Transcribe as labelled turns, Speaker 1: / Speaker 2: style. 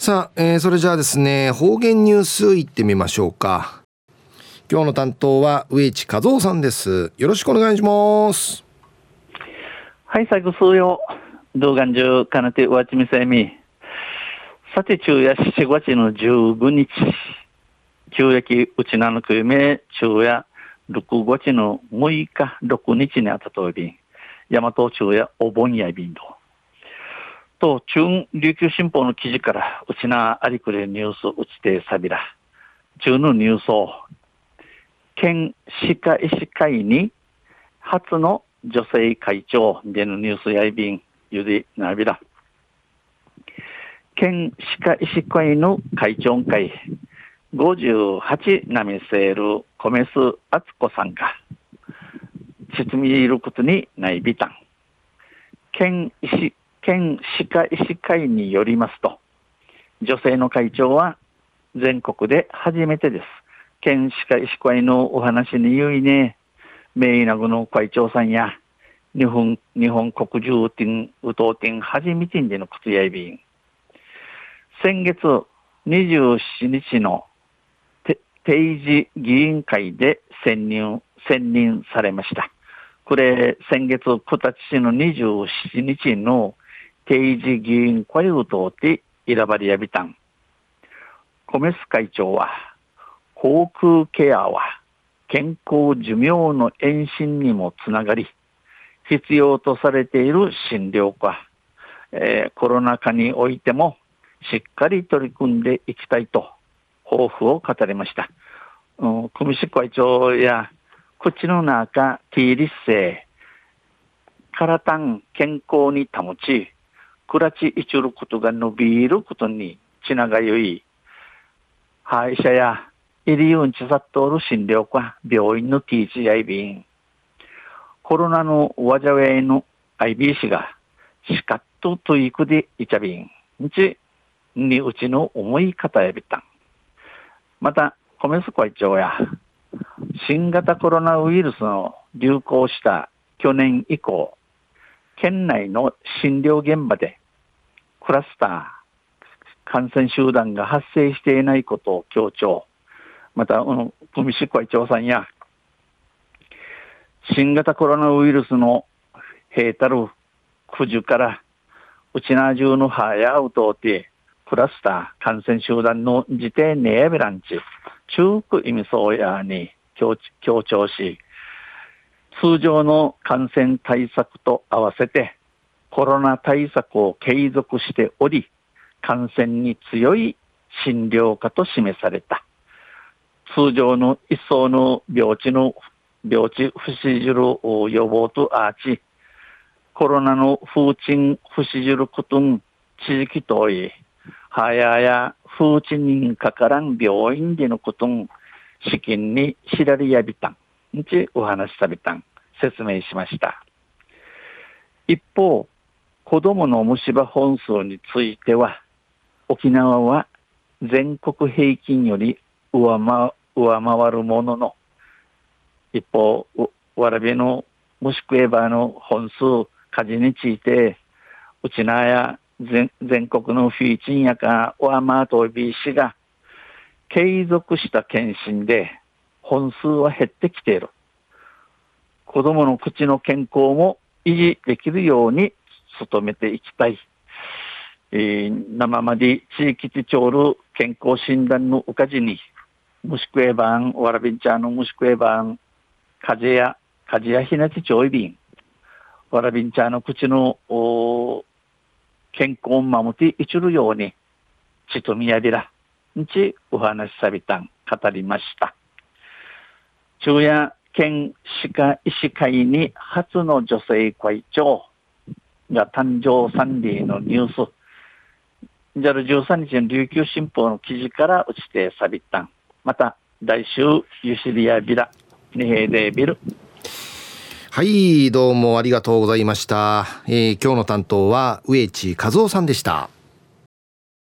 Speaker 1: さあ、えー、それじゃあですね、方言ニュースいってみましょうか。今日の担当は植地和夫さんです。よろしくお願いします。
Speaker 2: はい、最後数曜。動画中、かなてわちみせみ。さて、昼夜7月の15日。旧暦うちなのくめ、昼夜6月の6日、6日にあたとび、大和昼夜お盆やびんど。と、中琉球新報の記事から、うちなありくれニュースうちてさびら。中のニュースを、県歯科医師会に初の女性会長でのニュースやいびん、ゆでなびら。県歯科医師会の会長会、58なみせる米須敦子さんが、説明いることにないびたん。県医師県歯科医師会によりますと、女性の会長は全国で初めてです。県歯科医師会のお話に言いね、名医なぐの会長さんや、日本、日本国中店、宇東店、初めてでの靴やいびん。先月27日の定時議員会で選任、選任されました。これ、先月9日の27日の定時議員会を通って選ばれやびたん。コメス会長は、航空ケアは健康寿命の延伸にもつながり、必要とされている診療科、えー、コロナ禍においてもしっかり取り組んでいきたいと抱負を語りました。組織会長や口の中、ティーリッセイ、体健康に保ち、暮らちいちることが伸びることにちながゆい、歯医者や医療にちさっとおる診療科、病院の TGI 便、コロナのわじゃウェイの IB 氏が、しかっとといくでいちゃびん、にち、にうちの思い方やびたん。また、米津会長や、新型コロナウイルスの流行した去年以降、県内の診療現場でクラスター、感染集団が発生していないことを強調。また、この、組織会長さんや、新型コロナウイルスの平たる九十から、うちな中の歯やうとうて、クラスター、感染集団の時点ネエベランチ、中区意味そうやに強調し、通常の感染対策と合わせて、コロナ対策を継続しており、感染に強い診療科と示された。通常の一層の病地の病地不死汁予防とアーチ、コロナの風鎮不死汁ことん地域とい、はやや風鎮にかからん病院でのことん資金に知られやびたん、にちお話しされたん、説明しました。一方、子供の虫歯本数については、沖縄は全国平均より上回るものの、一方、わらびの虫食えばの本数、火事について、うちなや全全国のフィーチンやか、上回とびしが、継続した検診で本数は減ってきている。子供の口の健康も維持できるように努めていきたい。えー、生まで地域地長る健康診断のおかじに、虫食えばん、わらびんちゃんの虫食えばん、風や、風やひなちちょいびん、わらびんちゃんの口のお健康を守っていちるように、ちとみやびら、んちお話しさびたん、語りました。昼夜県歯科医師会に初の女性会長、が誕生三例のニュース。じゃる13日の琉球新報の記事から打ちてサビったん。また、来週、ユシリアビラ、ニヘデビル。
Speaker 1: はい、どうもありがとうございました。えー、今日の担当は植地和夫さんでした。